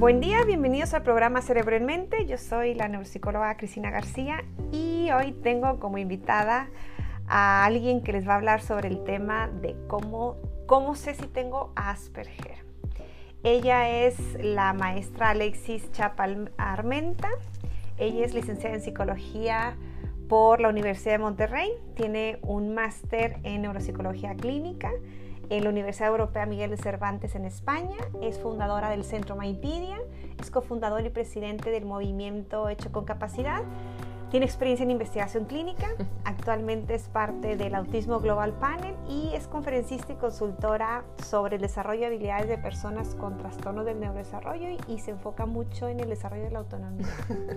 Buen día, bienvenidos al programa Cerebro en Mente. Yo soy la neuropsicóloga Cristina García y hoy tengo como invitada a alguien que les va a hablar sobre el tema de cómo, cómo sé si tengo Asperger. Ella es la maestra Alexis Chapal Armenta. Ella es licenciada en psicología por la Universidad de Monterrey. Tiene un máster en neuropsicología clínica en la Universidad Europea Miguel de Cervantes en España, es fundadora del Centro Maipidia, es cofundador y presidente del movimiento Hecho con Capacidad, tiene experiencia en investigación clínica, actualmente es parte del Autismo Global Panel y es conferencista y consultora sobre el desarrollo de habilidades de personas con trastornos del neurodesarrollo y, se enfoca mucho en el desarrollo de la autonomía.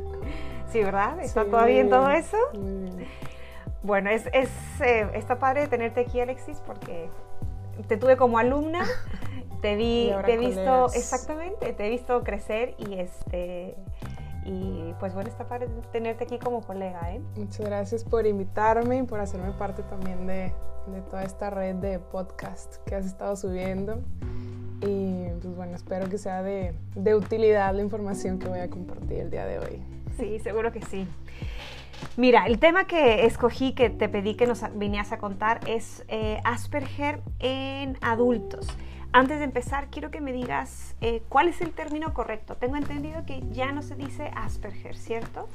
sí, ¿verdad? ¿Está todo bien todo eso? Bueno, es, es eh, está padre tenerte aquí, Alexis, porque te tuve como alumna, te vi, te he visto, exactamente, te he visto crecer y este y pues bueno, está para tenerte aquí como colega. ¿eh? Muchas gracias por invitarme y por hacerme parte también de, de, toda esta red de podcast que has estado subiendo. Y pues bueno, espero que sea de, de utilidad la información que voy a compartir el día de hoy. Sí, seguro que sí. Mira, el tema que escogí, que te pedí que nos vinieras a contar, es eh, Asperger en adultos. Antes de empezar, quiero que me digas eh, cuál es el término correcto. Tengo entendido que ya no se dice Asperger, ¿cierto?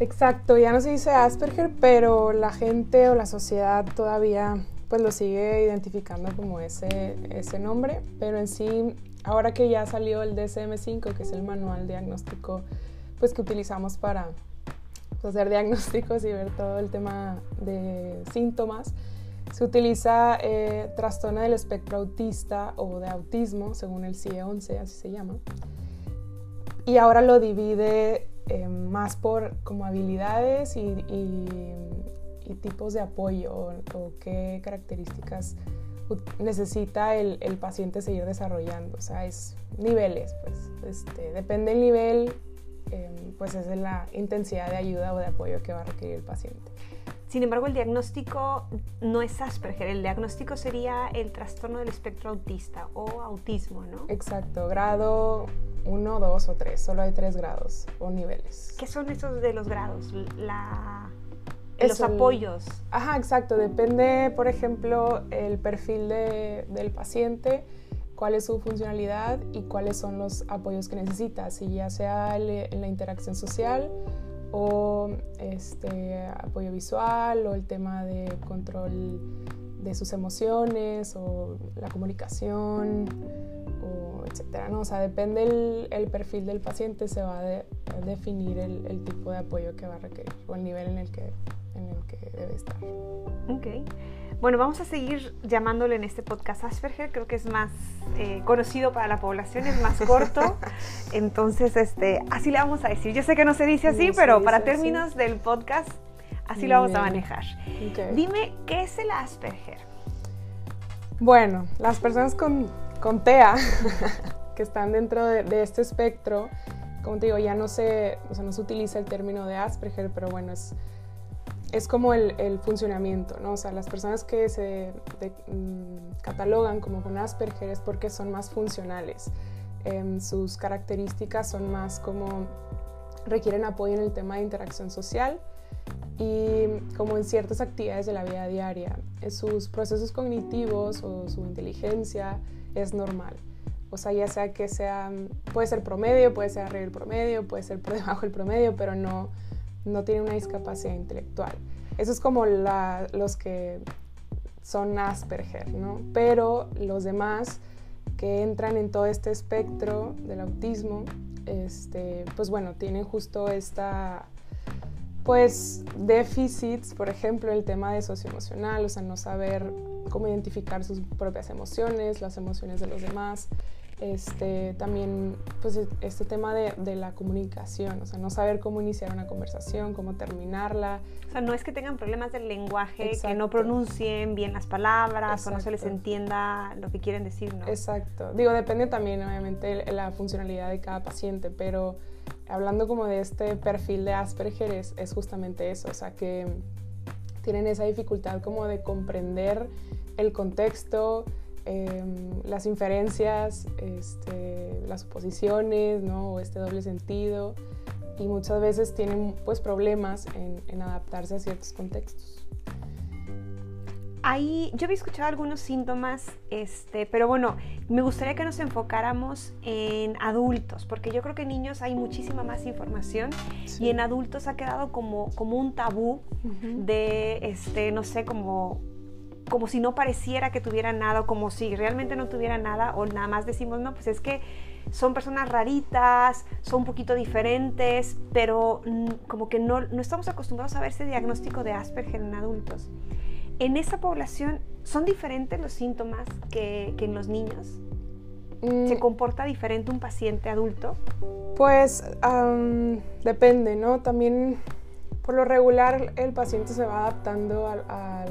Exacto, ya no se dice Asperger, pero la gente o la sociedad todavía pues lo sigue identificando como ese, ese nombre, pero en sí, ahora que ya salió el DSM-5, que es el manual diagnóstico pues que utilizamos para hacer diagnósticos y ver todo el tema de síntomas. Se utiliza eh, trastorno del espectro autista o de autismo, según el CIE-11, así se llama. Y ahora lo divide eh, más por como habilidades y, tipos de apoyo o, qué características necesita el, el, paciente seguir desarrollando. O sea, es niveles, pues. Este, depende del nivel, Em, pues es de la intensidad de ayuda o de apoyo que va a requerir el paciente. Sin embargo, el diagnóstico no es Asperger, el diagnóstico sería el trastorno del espectro autista o autismo, ¿no? Exacto, grado 1, 2 o 3, solo hay tres grados o niveles. ¿Qué son esos de los grados? La, los apoyos. Ajá, exacto, depende, por ejemplo, el perfil de, del paciente cuál es su funcionalidad y cuáles son los apoyos que necesita, si ya sea en la interacción social o este, apoyo visual o el tema de control de sus emociones o la comunicación o etcétera, ¿no? O sea, depende el, perfil del paciente, se va a, definir el, el, tipo de apoyo que va a requerir o el nivel en el que, en el que debe estar. Ok. Bueno, vamos a seguir llamándole en este podcast Asperger, creo que es más eh, conocido para la población, es más corto, entonces este, así le vamos a decir. Yo sé que no se dice así, pero para términos del podcast, así lo vamos a manejar. Dime, ¿qué es el Asperger? Bueno, las personas con, con TEA, que están dentro de, este espectro, como te digo, ya no se, o sea, no se utiliza el término de Asperger, pero bueno, es es como el, funcionamiento, ¿no? O sea, las personas que se mm, catalogan como con Asperger es porque son más funcionales. Em, sus características son más como requieren apoyo en el tema de interacción social y como en ciertas actividades de la vida diaria. Sus procesos cognitivos o su inteligencia es normal. O sea, ya sea que sea, puede ser promedio, puede ser arriba del promedio, puede ser por debajo del promedio, pero no, no tiene una discapacidad intelectual. Eso es como los que son Asperger, ¿no? Pero los demás que entran en todo este espectro del autismo, este, pues bueno, tienen justo esta, pues, déficits, por ejemplo, el tema de socioemocional, o sea, no saber cómo identificar sus propias emociones, las emociones de los demás, este, también pues este tema de, de, la comunicación, o sea, no saber cómo iniciar una conversación, cómo terminarla. O sea, no es que tengan problemas del lenguaje, que no pronuncien bien las palabras o no se les entienda lo que quieren decir, ¿no? Exacto. Digo, depende también obviamente la funcionalidad de cada paciente, pero hablando como de este perfil de Asperger es, es justamente eso, o sea, que tienen esa dificultad como de comprender el contexto, em, las inferencias, este, las oposiciones, ¿no? O este doble sentido. Y muchas veces tienen pues problemas en, en adaptarse a ciertos contextos. Ahí, yo había escuchado algunos síntomas, este, pero bueno, me gustaría que nos enfocáramos en adultos, porque yo creo que en niños hay muchísima más información y en adultos ha quedado como, como un tabú de, este, no sé, como como si no pareciera que tuviera nada, o como si realmente no tuviera nada, o nada más decimos, no, pues es que son personas raritas, son un poquito diferentes, pero mm, como que no, no estamos acostumbrados a ver ese diagnóstico de Asperger en adultos. En esa población, ¿son diferentes los síntomas que, que en los niños? ¿Se mm. comporta diferente un paciente adulto? Pues depende, ¿no? También por lo regular el paciente se va adaptando a,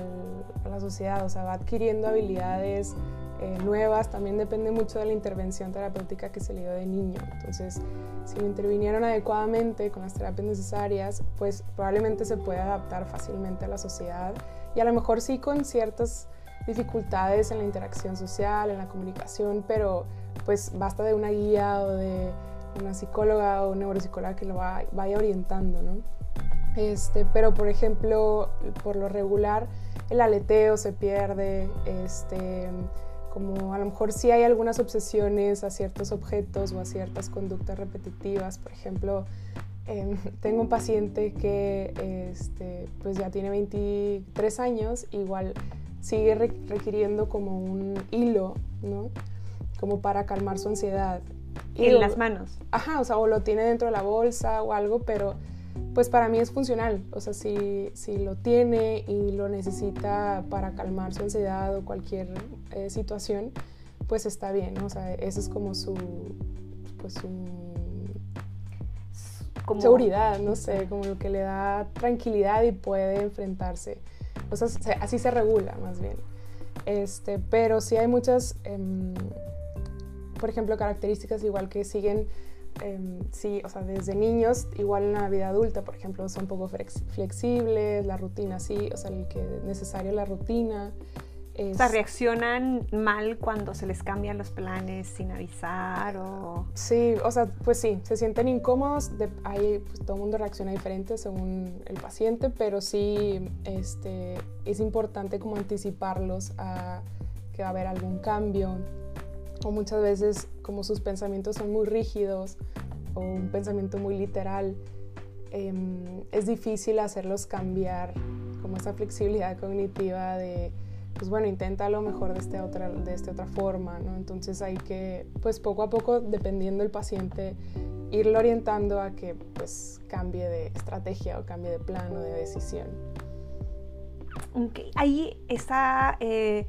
la sociedad, o sea, va adquiriendo habilidades eh, nuevas, también depende mucho de la intervención terapéutica que se le dio de niño. Entonces, si lo intervinieron adecuadamente con las terapias necesarias, pues probablemente se puede adaptar fácilmente a la sociedad y a lo mejor sí con ciertas dificultades en la interacción social, en la comunicación, pero pues basta de una guía o de una psicóloga o neuropsicóloga que lo vaya orientando, ¿no? Este, pero por ejemplo, por lo regular, el aleteo se pierde, este, como a lo mejor sí hay algunas obsesiones a ciertos objetos o a ciertas conductas repetitivas, por ejemplo, em, tengo un paciente que este, pues ya tiene 23 años, igual sigue requiriendo como un hilo, ¿no? Como para calmar su ansiedad. en las manos. Ajá, o sea, o lo tiene dentro de la bolsa o algo, pero pues para mí es funcional. O sea, si, si lo tiene y lo necesita para calmar su ansiedad o cualquier eh, situación, pues está bien. O sea, eso es como su, pues su como... seguridad, no sé, como lo que le da tranquilidad y puede enfrentarse. O sea, así se regula más bien. Este, pero sí hay muchas, em, por ejemplo, características igual que siguen Em, sí, o sea, desde niños, igual en la vida adulta, por ejemplo, son poco flexibles, la rutina sí, o sea, el que es necesario la rutina. O sea, reaccionan mal cuando se les cambian los planes sin avisar o... Sí, o sea, pues sí, se sienten incómodos, de, hay, pues, todo el mundo reacciona diferente según el paciente, pero sí este, es importante como anticiparlos a que va a haber algún cambio o muchas veces como sus pensamientos son muy rígidos o un pensamiento muy literal, em, es difícil hacerlos cambiar como esa flexibilidad cognitiva de, pues bueno, intenta lo mejor de, este otra, de esta otra forma. Entonces hay que, pues poco a poco, dependiendo del paciente, irlo orientando a que pues cambie de estrategia o cambie de plano, de decisión. Okay. Ahí está... Eh,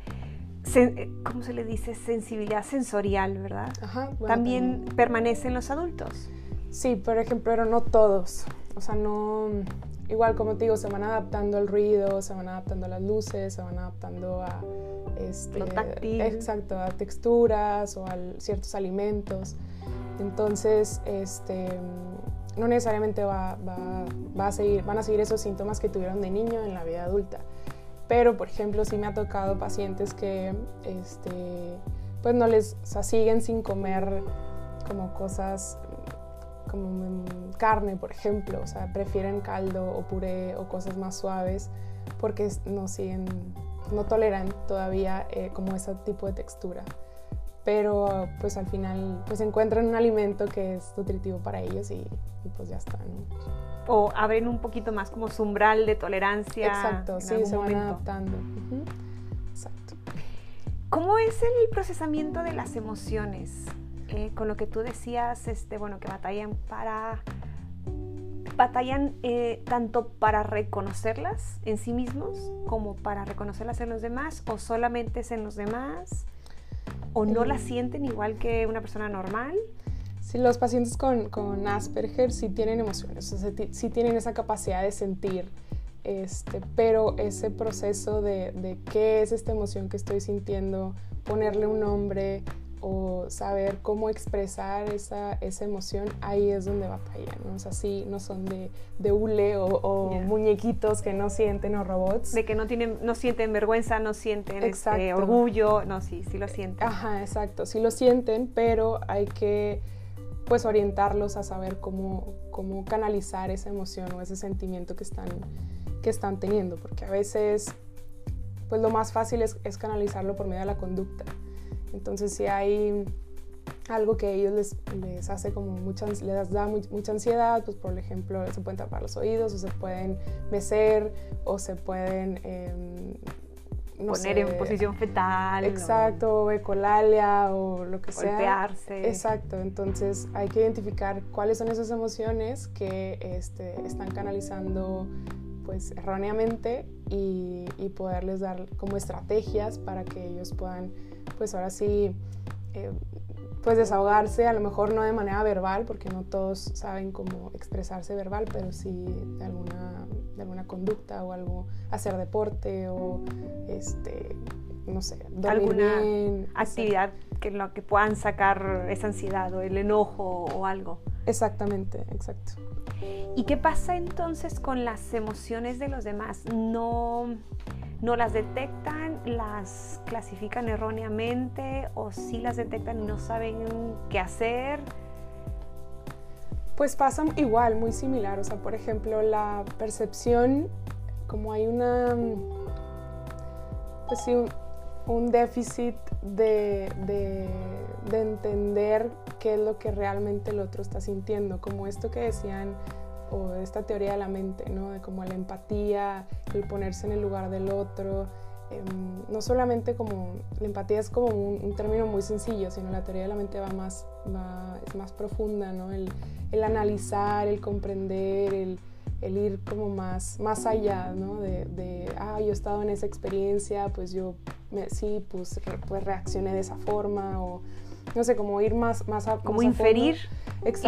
¿cómo se le dice? Sensibilidad sensorial, ¿verdad? Ajá, ¿También, permanece en los adultos? Sí, por ejemplo, pero no todos. O sea, no... Igual, como te digo, se van adaptando al ruido, se van adaptando a las luces, se van adaptando a... Este, Lo táctil. Exacto, a texturas o a ciertos alimentos. Entonces, este, no necesariamente va, va, va a seguir, van a seguir esos síntomas que tuvieron de niño en la vida adulta. Pero, por ejemplo, sí me ha tocado pacientes que, este, pues no les, o sea, siguen sin comer como cosas como carne, por ejemplo, o sea, prefieren caldo o puré o cosas más suaves porque no siguen, no toleran todavía eh, como ese tipo de textura. Pero pues al final pues encuentran un alimento que es nutritivo para ellos y, pues ya está. O abren un poquito más como su umbral de tolerancia. Exacto, sí, se van adaptando. Exacto. ¿Cómo es el procesamiento de las emociones? Eh, con lo que tú decías, este, bueno, que batallan para batallan eh, tanto para reconocerlas en sí mismos como para reconocerlas en los demás o solamente es en los demás o no las mm. sienten igual que una persona normal. Sí, los pacientes con, con Asperger sí tienen emociones, o sea, sí tienen esa capacidad de sentir, este, pero ese proceso de, de qué es esta emoción que estoy sintiendo, ponerle un nombre, o saber cómo expresar esa, esa emoción, ahí es donde batallan, ¿no? O sea, sí, no son de, de hule o, muñequitos que no sienten o robots. De que no, tienen, no sienten vergüenza, no sienten este, orgullo, no, sí, sí lo sienten. Ajá, exacto, sí lo sienten, pero hay que pues orientarlos a saber cómo, cómo canalizar esa emoción o ese sentimiento que están, que están teniendo, porque a veces pues lo más fácil es, es canalizarlo por medio de la conducta. Entonces si hay algo que a ellos les, les hace como mucha, les da mucha ansiedad, pues por ejemplo se pueden tapar los oídos o se pueden mecer o se pueden... Poner en posición fetal. Exacto, o ecolalia o lo que sea. Golpearse. Exacto, entonces hay que identificar cuáles son esas emociones que este, están canalizando pues erróneamente y, y, poderles dar como estrategias para que ellos puedan pues ahora sí, eh, pues desahogarse, a lo mejor no de manera verbal, porque no todos saben cómo expresarse verbal, pero sí de alguna, de alguna conducta o algo, hacer deporte o este, no sé, alguna actividad que lo que puedan sacar esa ansiedad o el enojo o algo. Exactamente, exacto. ¿Y qué pasa entonces con las emociones de los demás? No no las detectan, las clasifican erróneamente o sí las detectan y no saben qué hacer. Pues pasa igual, muy similar. O sea, por ejemplo, la percepción, como hay una, pues sí, un, déficit de, de, de entender qué es lo que realmente el otro está sintiendo, como esto que decían o esta teoría de la mente, ¿no? De como la empatía, el ponerse en el lugar del otro. Em, no solamente como la empatía es como un, término muy sencillo, sino la teoría de la mente va más, es más profunda, ¿no? El, el analizar, el comprender, el, el, ir como más, más allá, ¿no? De, de, ah, yo he estado en esa experiencia, pues yo me, sí, pues, pues reaccioné de esa forma o no sé, como ir más, más a... Como inferir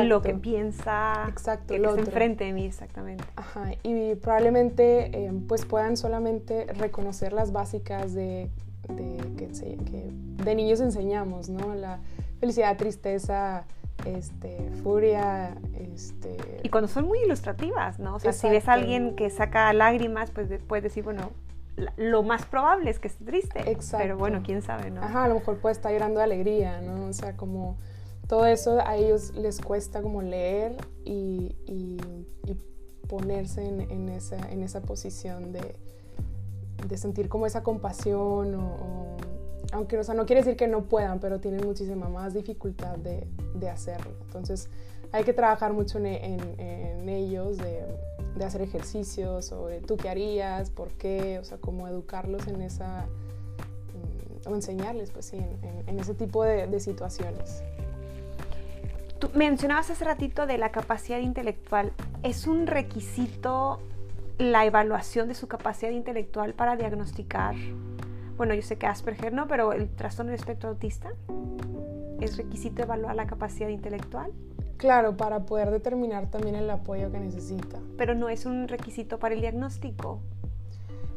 lo que piensa Exacto, el otro. enfrente de mí, exactamente. Ajá, y probablemente em, pues puedan solamente reconocer las básicas de, de que, que, de niños enseñamos, ¿no? La felicidad, tristeza, este, furia, este... Y cuando son muy ilustrativas, ¿no? O sea, si ves a alguien que saca lágrimas, pues puedes decir, bueno, lo más probable es que esté triste. Exacto. Pero bueno, quién sabe, ¿no? Ajá, a lo mejor puede estar llorando de alegría, ¿no? O sea, como todo eso a ellos les cuesta como leer y, y, ponerse en, en, esa, en, esa, posición de, de, sentir como esa compasión o, aunque o sea, no quiere decir que no puedan, pero tienen muchísima más dificultad de, de hacerlo. Entonces hay que trabajar mucho en, en ellos, de de hacer ejercicios de tú qué harías, por qué, o sea, cómo educarlos en esa, mm, o enseñarles, pues sí, en, ese tipo de, situaciones. Tú mencionabas hace ratito de la capacidad intelectual. ¿Es un requisito la evaluación de su capacidad intelectual para diagnosticar? Bueno, yo sé que Asperger no, pero el trastorno del espectro autista. ¿Es requisito evaluar la capacidad intelectual? Claro, para poder determinar también el apoyo que necesita. Pero no es un requisito para el diagnóstico.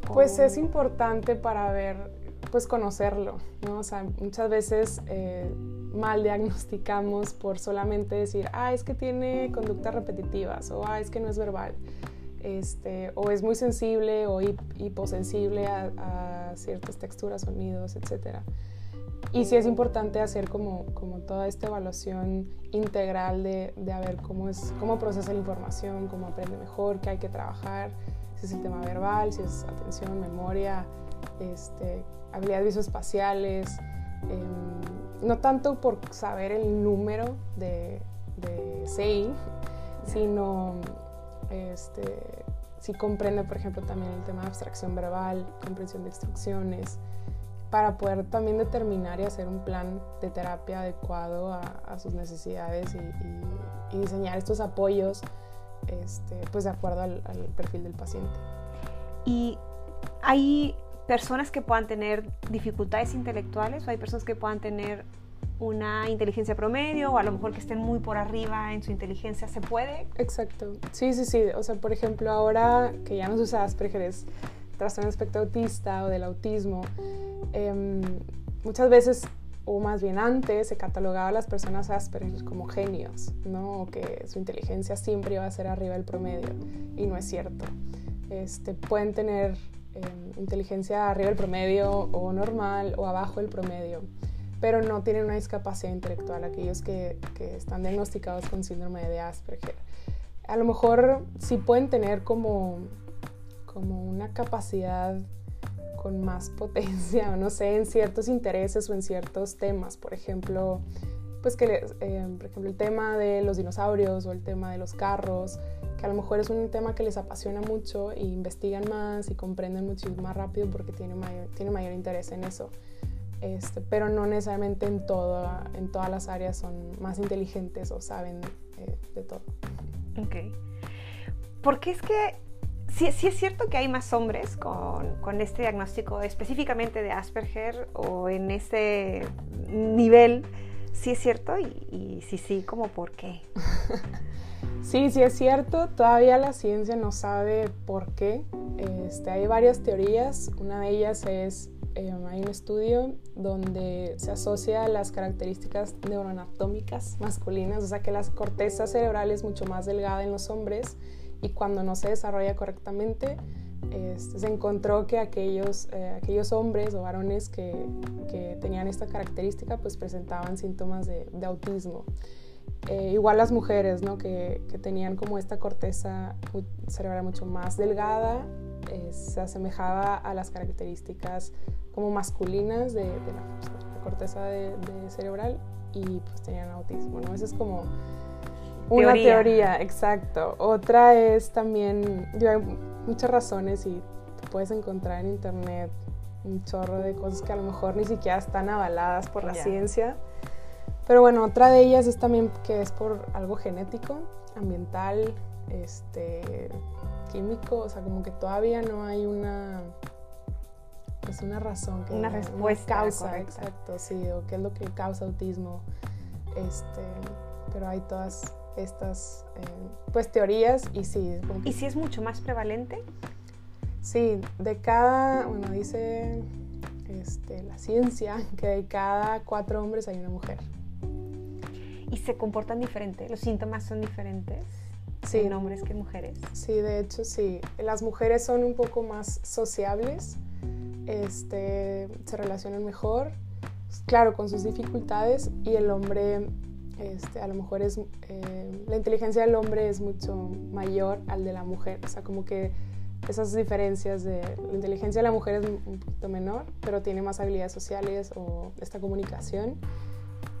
Pues es importante para ver, pues conocerlo, ¿no? O sea, muchas veces eh, mal diagnosticamos por solamente decir, ah, es que tiene conductas repetitivas, o ah, es que no es verbal, este, o es muy sensible o hiposensible a, a ciertas texturas, sonidos, etcétera. Y sí es importante hacer como, como toda esta evaluación integral de, de a ver cómo, es, cómo procesa la información, cómo aprende mejor, qué hay que trabajar, si es el tema verbal, si es atención, memoria, este, habilidades visoespaciales, em, no tanto por saber el número de, de CI, sino este, si comprende, por ejemplo, también el tema de abstracción verbal, comprensión de instrucciones, para poder también determinar y hacer un plan de terapia adecuado a, sus necesidades y, diseñar estos apoyos este, pues de acuerdo al, perfil del paciente. Y hay personas que puedan tener dificultades intelectuales o hay personas que puedan tener una inteligencia promedio o a lo mejor que estén muy por arriba en su inteligencia, ¿se puede? Exacto, sí, sí, sí, o sea, por ejemplo, ahora que ya no se usa Asperger es trastorno espectro autista o del autismo, Em, muchas veces o más bien antes se catalogaba a las personas Asperger como genios, ¿no? Que su inteligencia siempre iba a ser arriba del promedio, y no es cierto. Este, pueden tener em, inteligencia arriba del promedio o normal o abajo del promedio, pero no tienen una discapacidad intelectual, aquellos que, que están diagnosticados con síndrome de Asperger. A lo mejor sí pueden tener como, como una capacidad con más potencia, no sé, en ciertos intereses o en ciertos temas. Por ejemplo, pues que, eh, por ejemplo, el tema de los dinosaurios o el tema de los carros, que a lo mejor es un tema que les apasiona mucho e investigan más y comprenden muchísimo más rápido porque tienen mayor, tiene mayor interés en eso. Este, pero no necesariamente en, todo, en todas las áreas son más inteligentes o saben eh, de todo. Ok. Porque es que sí, sí, es cierto que hay más hombres con, con, este diagnóstico específicamente de Asperger o en ese nivel. Sí es cierto y, y sí, sí, como por qué. sí, sí es cierto. Todavía la ciencia no sabe por qué. Este, hay varias teorías. Una de ellas es Em, hay un estudio donde se asocia las características neuroanatómicas masculinas, o sea que la corteza cerebral es mucho más delgada en los hombres y cuando no se desarrolla correctamente, se encontró que aquellos, eh, aquellos hombres o varones que, que, tenían esta característica pues presentaban síntomas de, de autismo. Eh, igual las mujeres, ¿no? que, que, tenían como esta corteza cerebral mucho más delgada, eh, se asemejaba a las características como masculinas de, la, corteza de, cerebral y pues tenían autismo, ¿no? Esa es como una teoría. exacto. Otra es también, yo hay muchas razones y puedes encontrar en internet un chorro de cosas que a lo mejor ni siquiera están avaladas por la ciencia. Pero bueno, otra de ellas es también que es por algo genético, ambiental, este, químico, o sea, como que todavía no hay una pues una razón, que una respuesta causa, exacto, sí, o qué es lo que causa autismo. Este, pero hay todas estas eh, pues teorías y sí. ¿Y si es mucho más prevalente? Sí, de cada, bueno, dice este, la ciencia que de cada cuatro hombres hay una mujer. ¿Y se comportan diferente? ¿Los síntomas son diferentes? Sí. en hombres que mujeres. Sí, de hecho sí. Las mujeres son un poco más sociables, este, se relacionan mejor, claro, con sus dificultades y el hombre, este, a lo mejor es, eh, la inteligencia del hombre es mucho mayor al de la mujer, o sea, como que esas diferencias de la inteligencia de la mujer es un poquito menor, pero tiene más habilidades sociales o esta comunicación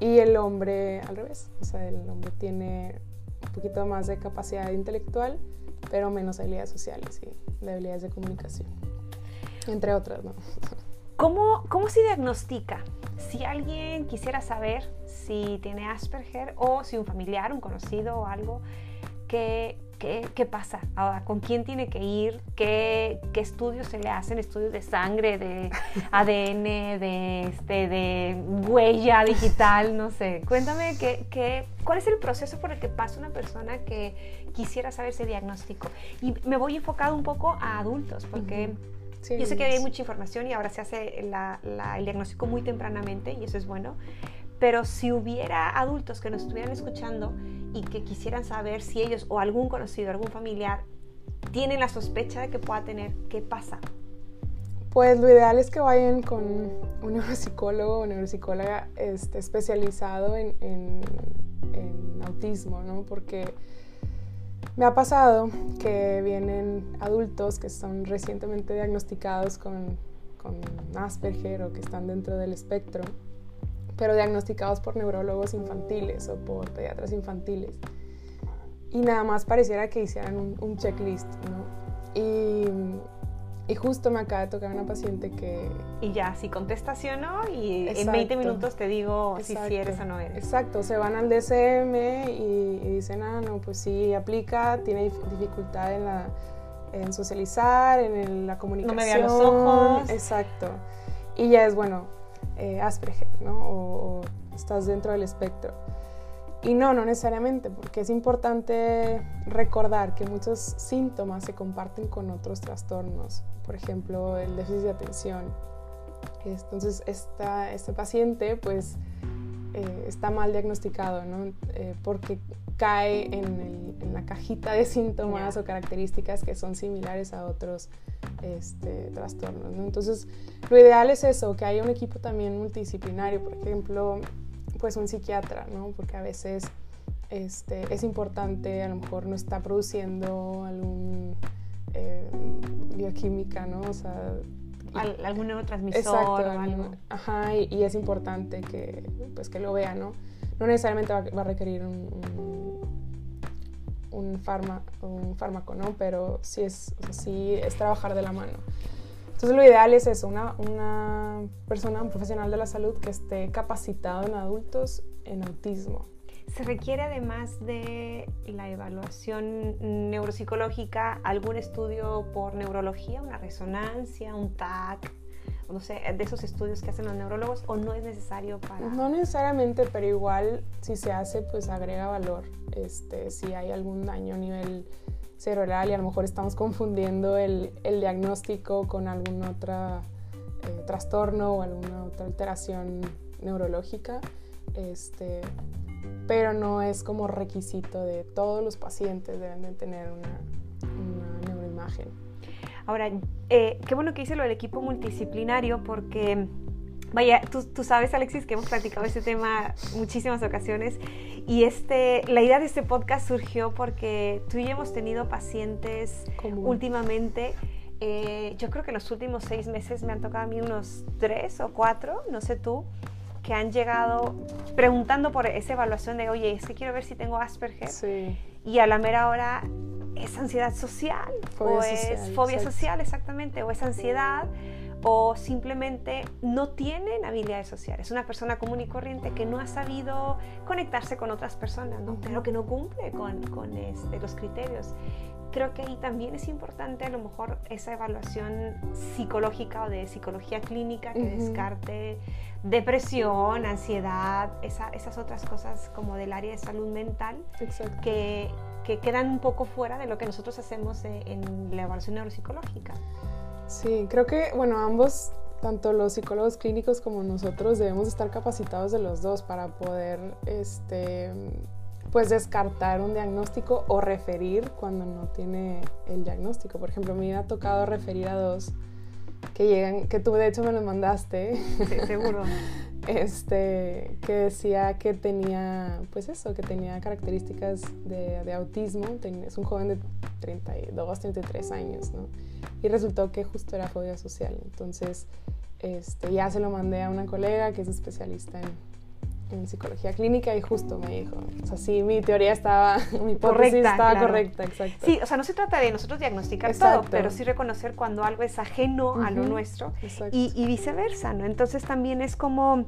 y el hombre al revés, o sea, el hombre tiene un poquito más de capacidad intelectual, pero menos habilidades sociales y habilidades de comunicación. Entre otras, ¿no? ¿Cómo, ¿Cómo se diagnostica? Si alguien quisiera saber si tiene Asperger o si un familiar, un conocido o algo, ¿qué, qué, qué pasa? Ahora, ¿con quién tiene que ir? ¿Qué, ¿Qué, estudios se le hacen? ¿Estudios de sangre, de ADN, de, este, de huella digital? No sé. Cuéntame qué, qué, cuál es el proceso por el que pasa una persona que quisiera saber ese diagnóstico. Y me voy enfocado un poco a adultos, porque... Yo sé que hay mucha información y ahora se hace el diagnóstico muy tempranamente y eso es bueno. Pero si hubiera adultos que nos estuvieran escuchando y que quisieran saber si ellos o algún conocido, algún familiar, tienen la sospecha de que pueda tener, ¿qué pasa? Pues lo ideal es que vayan con un neuropsicólogo o neuropsicóloga este, especializado en, autismo, ¿no? Porque me ha pasado que vienen adultos que son recientemente diagnosticados con Asperger o que están dentro del espectro, pero diagnosticados por neurólogos infantiles o por pediatras infantiles. Y nada más pareciera que hicieran un, un checklist, ¿no? Y y justo me acaba de tocar una paciente que... Y ya, si contestas sí o no, y en 20 minutos te digo si, si eres o no eres. Exacto, se van al DCM y, dicen, ah, no, pues sí, aplica, tiene dificultad en, la, en socializar, en la comunicación. No me vea los ojos. Exacto. Y ya es, bueno, eh, Asperger, ¿no? o estás dentro del espectro. Y no, no necesariamente, porque es importante recordar que muchos síntomas se comparten con otros trastornos, por ejemplo, el déficit de atención, Entonces, esta, este paciente pues eh, está mal diagnosticado, ¿no? Eh, porque cae en, la cajita de síntomas o características que son similares a otros este, trastornos. ¿no? Entonces, lo ideal es eso, que haya un equipo también multidisciplinario, por ejemplo, pues un psiquiatra, ¿no? porque a veces este, es importante, a lo mejor no está produciendo algún eh, bioquímica, ¿no? O sea, algún neurotransmisor o algo. Ajá, y, es importante que, pues, que lo vea, ¿no? No necesariamente va, a requerir un, un, un, fármaco, ¿no? Pero sí es, sí es trabajar de la mano. Entonces lo ideal es eso, una, una persona, un profesional de la salud que esté capacitado en adultos en autismo. ¿Se requiere además de la evaluación neuropsicológica algún estudio por neurología, una resonancia, un TAC? No sé, de esos estudios que hacen los neurólogos o no es necesario para... No necesariamente, pero igual si se hace, pues agrega valor. Este, si hay algún daño a nivel cerebral y a lo mejor estamos confundiendo el, el diagnóstico con algún otro eh, trastorno o alguna otra alteración neurológica, este, pero no es como requisito de todos los pacientes deben de tener una, una neuroimagen. Ahora, eh, qué bueno que hice lo del equipo multidisciplinario porque, vaya, tú, tú, sabes, Alexis, que hemos practicado este tema muchísimas ocasiones y este, la idea de este podcast surgió porque tú y yo hemos tenido pacientes últimamente. Eh, yo creo que en los últimos seis meses me han tocado a mí unos tres o cuatro, no sé tú, que han llegado preguntando por esa evaluación de, oye, es que quiero ver si tengo Asperger. Sí. Y a la mera hora es ansiedad social o es fobia social, exactamente, o es ansiedad o simplemente no tienen habilidades sociales. Es una persona común y corriente que no ha sabido conectarse con otras personas, ¿no? pero que no cumple con, con este, los criterios creo que ahí también es importante a lo mejor esa evaluación psicológica o de psicología clínica que descarte depresión, ansiedad, esas otras cosas como del área de salud mental que, que, quedan un poco fuera de lo que nosotros hacemos en la evaluación neuropsicológica. Sí, creo que, bueno, ambos, tanto los psicólogos clínicos como nosotros, debemos estar capacitados de los dos para poder, este, pues descartar un diagnóstico o referir cuando no tiene el diagnóstico. Por ejemplo, me ha tocado referir a dos que llegan, que tú de hecho me los mandaste. Sí, seguro. este, que decía que tenía, pues eso, que tenía características de, de autismo. es un joven de 32, 33 años, ¿no? Y resultó que justo era fobia social. Entonces, este, ya se lo mandé a una colega que es especialista en, en psicología clínica y justo me dijo, o sea, sí, mi teoría estaba, mi hipótesis estaba correcta, exacto. Sí, o sea, no se trata de nosotros diagnosticar todo, pero sí reconocer cuando algo es ajeno a lo nuestro y, y, viceversa, ¿no? Entonces también es como,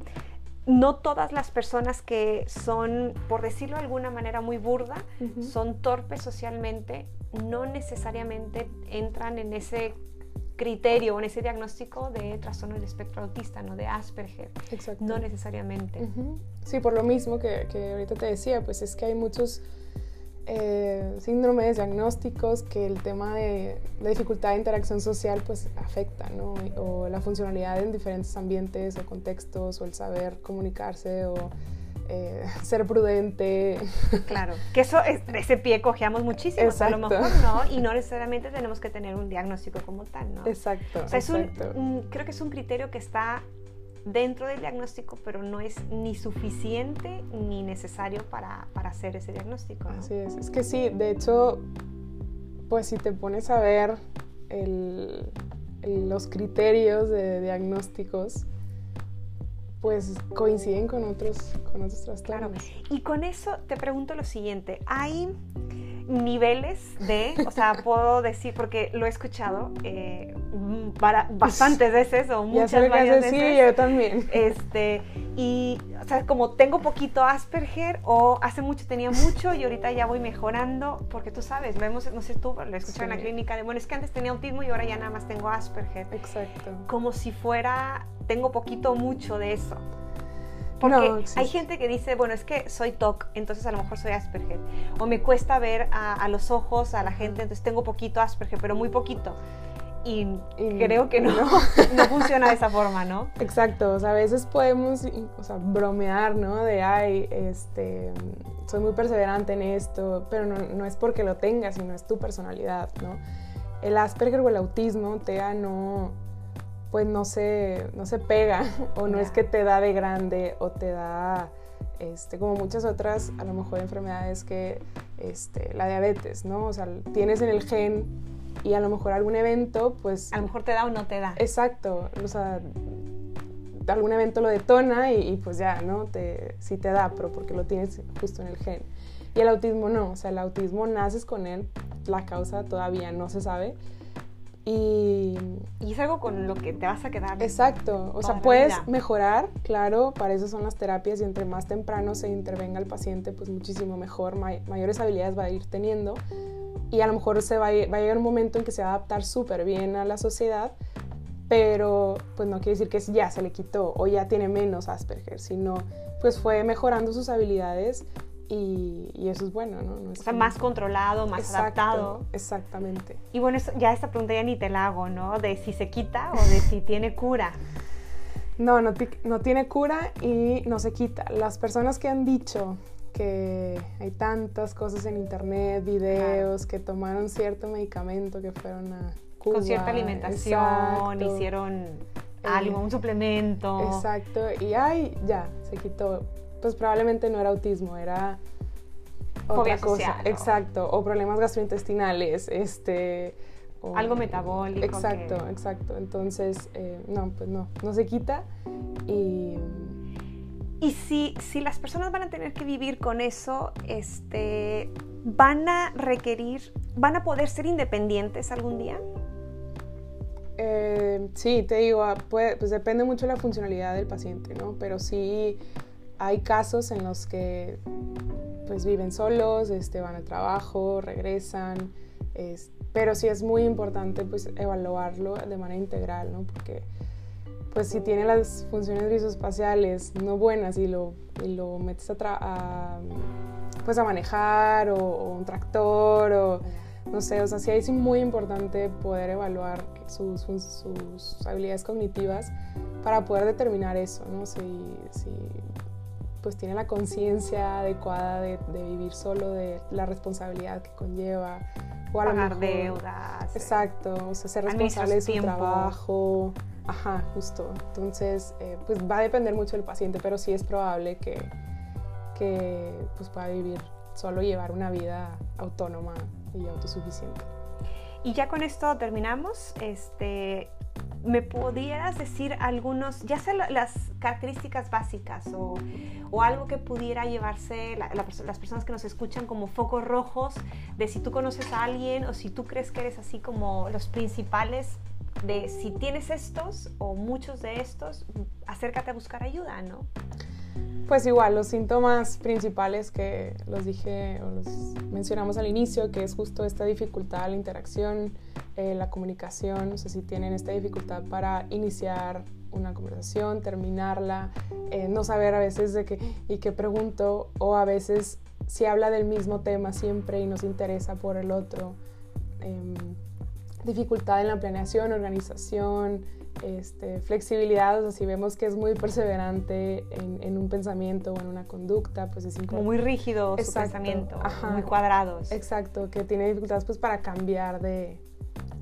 no todas las personas que son, por decirlo de alguna manera muy burda, son torpes socialmente, no necesariamente entran en ese criterio o en ese diagnóstico de trastorno del espectro autista, no de Asperger. Exacto. No necesariamente. Sí, por lo mismo que, que, ahorita te decía, pues es que hay muchos eh, síndromes diagnósticos que el tema de la dificultad de interacción social pues afecta, ¿no? O la funcionalidad en diferentes ambientes o contextos, o el saber comunicarse, o eh, ser prudente. Claro, que eso, es, ese pie cojeamos muchísimo, a lo mejor no, y no necesariamente tenemos que tener un diagnóstico como tal, ¿no? Exacto. O sea, Es un, creo que es un criterio que está dentro del diagnóstico, pero no es ni suficiente ni necesario para, para hacer ese diagnóstico. Así es, es que sí, de hecho, pues si te pones a ver el, los criterios de diagnósticos, pues coinciden con otros, con otros trastornos. Claro. Y con eso te pregunto lo siguiente, ¿hay niveles de, o sea, puedo decir, porque lo he escuchado eh, para, bastantes veces o muchas varias veces. Sí, yo también. Este, y, o sea, como tengo poquito Asperger o hace mucho tenía mucho y ahorita ya voy mejorando, porque tú sabes, lo hemos, no sé tú, lo he escuchado en la clínica de, bueno, es que antes tenía autismo y ahora ya nada más tengo Asperger. Exacto. Como si fuera, tengo poquito mucho de eso. Porque hay gente que dice, bueno, es que soy TOC, entonces a lo mejor soy Asperger. O me cuesta ver a, los ojos a la gente, entonces tengo poquito Asperger, pero muy poquito. Y, creo que no, no, funciona de esa forma, ¿no? Exacto, o sea, a veces podemos o sea, bromear, ¿no? De, ay, este, soy muy perseverante en esto, pero no, no, es porque lo tengas, sino es tu personalidad, ¿no? El Asperger o el autismo, TEA, no, pues no se, no se pega, o no es que te da de grande o te da... Este, como muchas otras, a lo mejor enfermedades que este, la diabetes, ¿no? O sea, tienes en el gen y a lo mejor algún evento, pues... A lo mejor te da o no te da. Exacto, o sea, algún evento lo detona y, pues ya, ¿no? Te, sí te da, pero porque lo tienes justo en el gen. Y el autismo no, o sea, el autismo naces con él, la causa todavía no se sabe. Y, y es algo con lo que te vas a quedar. Exacto, o sea, puedes mejorar, claro, para eso son las terapias y entre más temprano se intervenga el paciente, pues muchísimo mejor, mayores habilidades va a ir teniendo y a lo mejor se va a, va a llegar un momento en que se va a adaptar súper bien a la sociedad, pero pues no quiere decir que ya se le quitó o ya tiene menos Asperger, sino pues fue mejorando sus habilidades y, y eso es bueno, ¿no? o sea, más controlado, más adaptado. Exactamente. Y bueno, ya esta pregunta ya ni te la hago, ¿no? De si se quita o de si tiene cura. No, no, no tiene cura y no se quita. Las personas que han dicho que hay tantas cosas en internet, videos, que tomaron cierto medicamento, que fueron a Cuba. Con cierta alimentación, hicieron eh, algo, un suplemento. Exacto, y ay, ya, se quitó. Pues probablemente no era autismo, era otra cosa. Exacto, o problemas gastrointestinales, este... algo metabólico. Exacto, exacto. Entonces, eh, no, pues no, no se quita y y si, si las personas van a tener que vivir con eso, este, ¿van a requerir, van a poder ser independientes algún día? Eh, sí, te digo, ah, pues depende mucho de la funcionalidad del paciente, ¿no? Pero sí hay casos en los que pues viven solos, este, van al trabajo, regresan, pero sí es muy importante pues evaluarlo de manera integral, ¿no? Porque pues si tiene las funciones visoespaciales no buenas y lo, lo metes a, pues a manejar o, un tractor o no sé, o sea, sí es muy importante poder evaluar sus, sus, habilidades cognitivas para poder determinar eso, ¿no? Si, si pues tiene la conciencia adecuada de, vivir solo, de la responsabilidad que conlleva. O a Pagar deudas. Exacto, o sea, ser responsable de su trabajo. Ajá, justo. Entonces, eh, pues va a depender mucho del paciente, pero sí es probable que, que pues, pueda vivir solo llevar una vida autónoma y autosuficiente. Y ya con esto terminamos. Este, ¿Me pudieras decir algunos, ya sea las características básicas o, o algo que pudiera llevarse las personas que nos escuchan como focos rojos de si tú conoces a alguien o si tú crees que eres así como los principales de si tienes estos o muchos de estos, acércate a buscar ayuda, ¿no? Pues igual, los síntomas principales que los dije o los mencionamos al inicio, que es justo esta dificultad la interacción, eh, la comunicación, o sea, si tienen esta dificultad para iniciar una conversación, terminarla, eh, no saber a veces de qué y qué pregunto, o a veces si habla del mismo tema siempre y nos interesa por el otro. Em, dificultad en la planeación, organización, este, flexibilidad, o sea, si vemos que es muy perseverante en, un pensamiento o en una conducta, pues es Como muy rígido su pensamiento, muy cuadrados. Exacto, que tiene dificultades pues para cambiar de,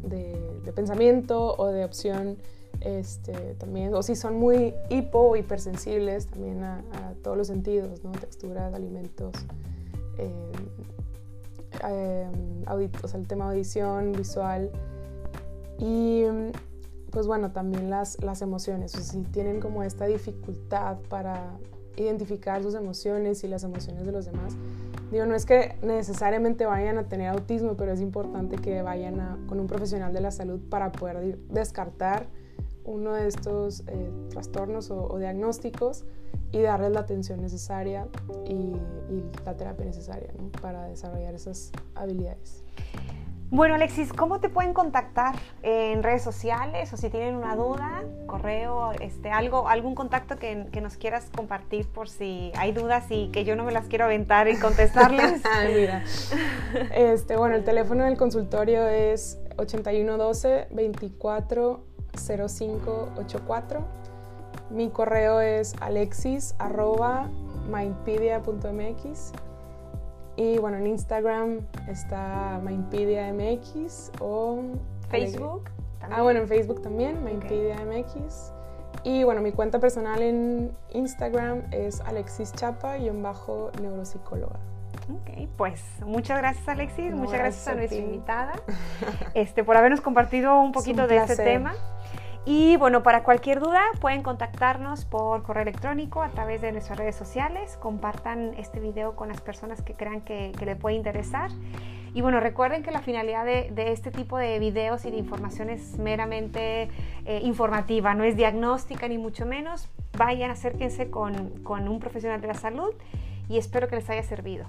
de, pensamiento o de opción este, también, o si son muy hipo o hipersensibles también a, todos los sentidos, ¿no? texturas, alimentos, eh, eh, o sea, el tema audición, visual, y pues bueno, también las, las emociones, o sea, si tienen como esta dificultad para identificar sus emociones y las emociones de los demás. Digo, no es que necesariamente vayan a tener autismo, pero es importante que vayan con un profesional de la salud para poder descartar uno de estos eh, trastornos o, diagnósticos y darles la atención necesaria y, y la terapia necesaria ¿no? para desarrollar esas habilidades. Bueno, Alexis, ¿cómo te pueden contactar en redes sociales o si tienen una duda, correo, este, algo, algún contacto que, nos quieras compartir por si hay dudas y que yo no me las quiero aventar y contestarles? Mira. Este, bueno, el teléfono del consultorio es 8112 240584. Mi correo es alexis mindpedia.mx. Y bueno, en Instagram está mindpedia.mx o Facebook. Ah, bueno, en Facebook también, mindpedia.mx. Y bueno, mi cuenta personal en Instagram es Alexis Chapa y en bajo neuropsicóloga. Ok, pues muchas gracias Alexis, muchas gracias, a, nuestra invitada este, por habernos compartido un poquito de este tema. Y bueno, para cualquier duda pueden contactarnos por correo electrónico a través de nuestras redes sociales. Compartan este video con las personas que crean que, que le puede interesar. Y bueno, recuerden que la finalidad de, este tipo de videos y de información es meramente eh, informativa, no es diagnóstica ni mucho menos. Vayan, acérquense con, con un profesional de la salud y espero que les haya servido.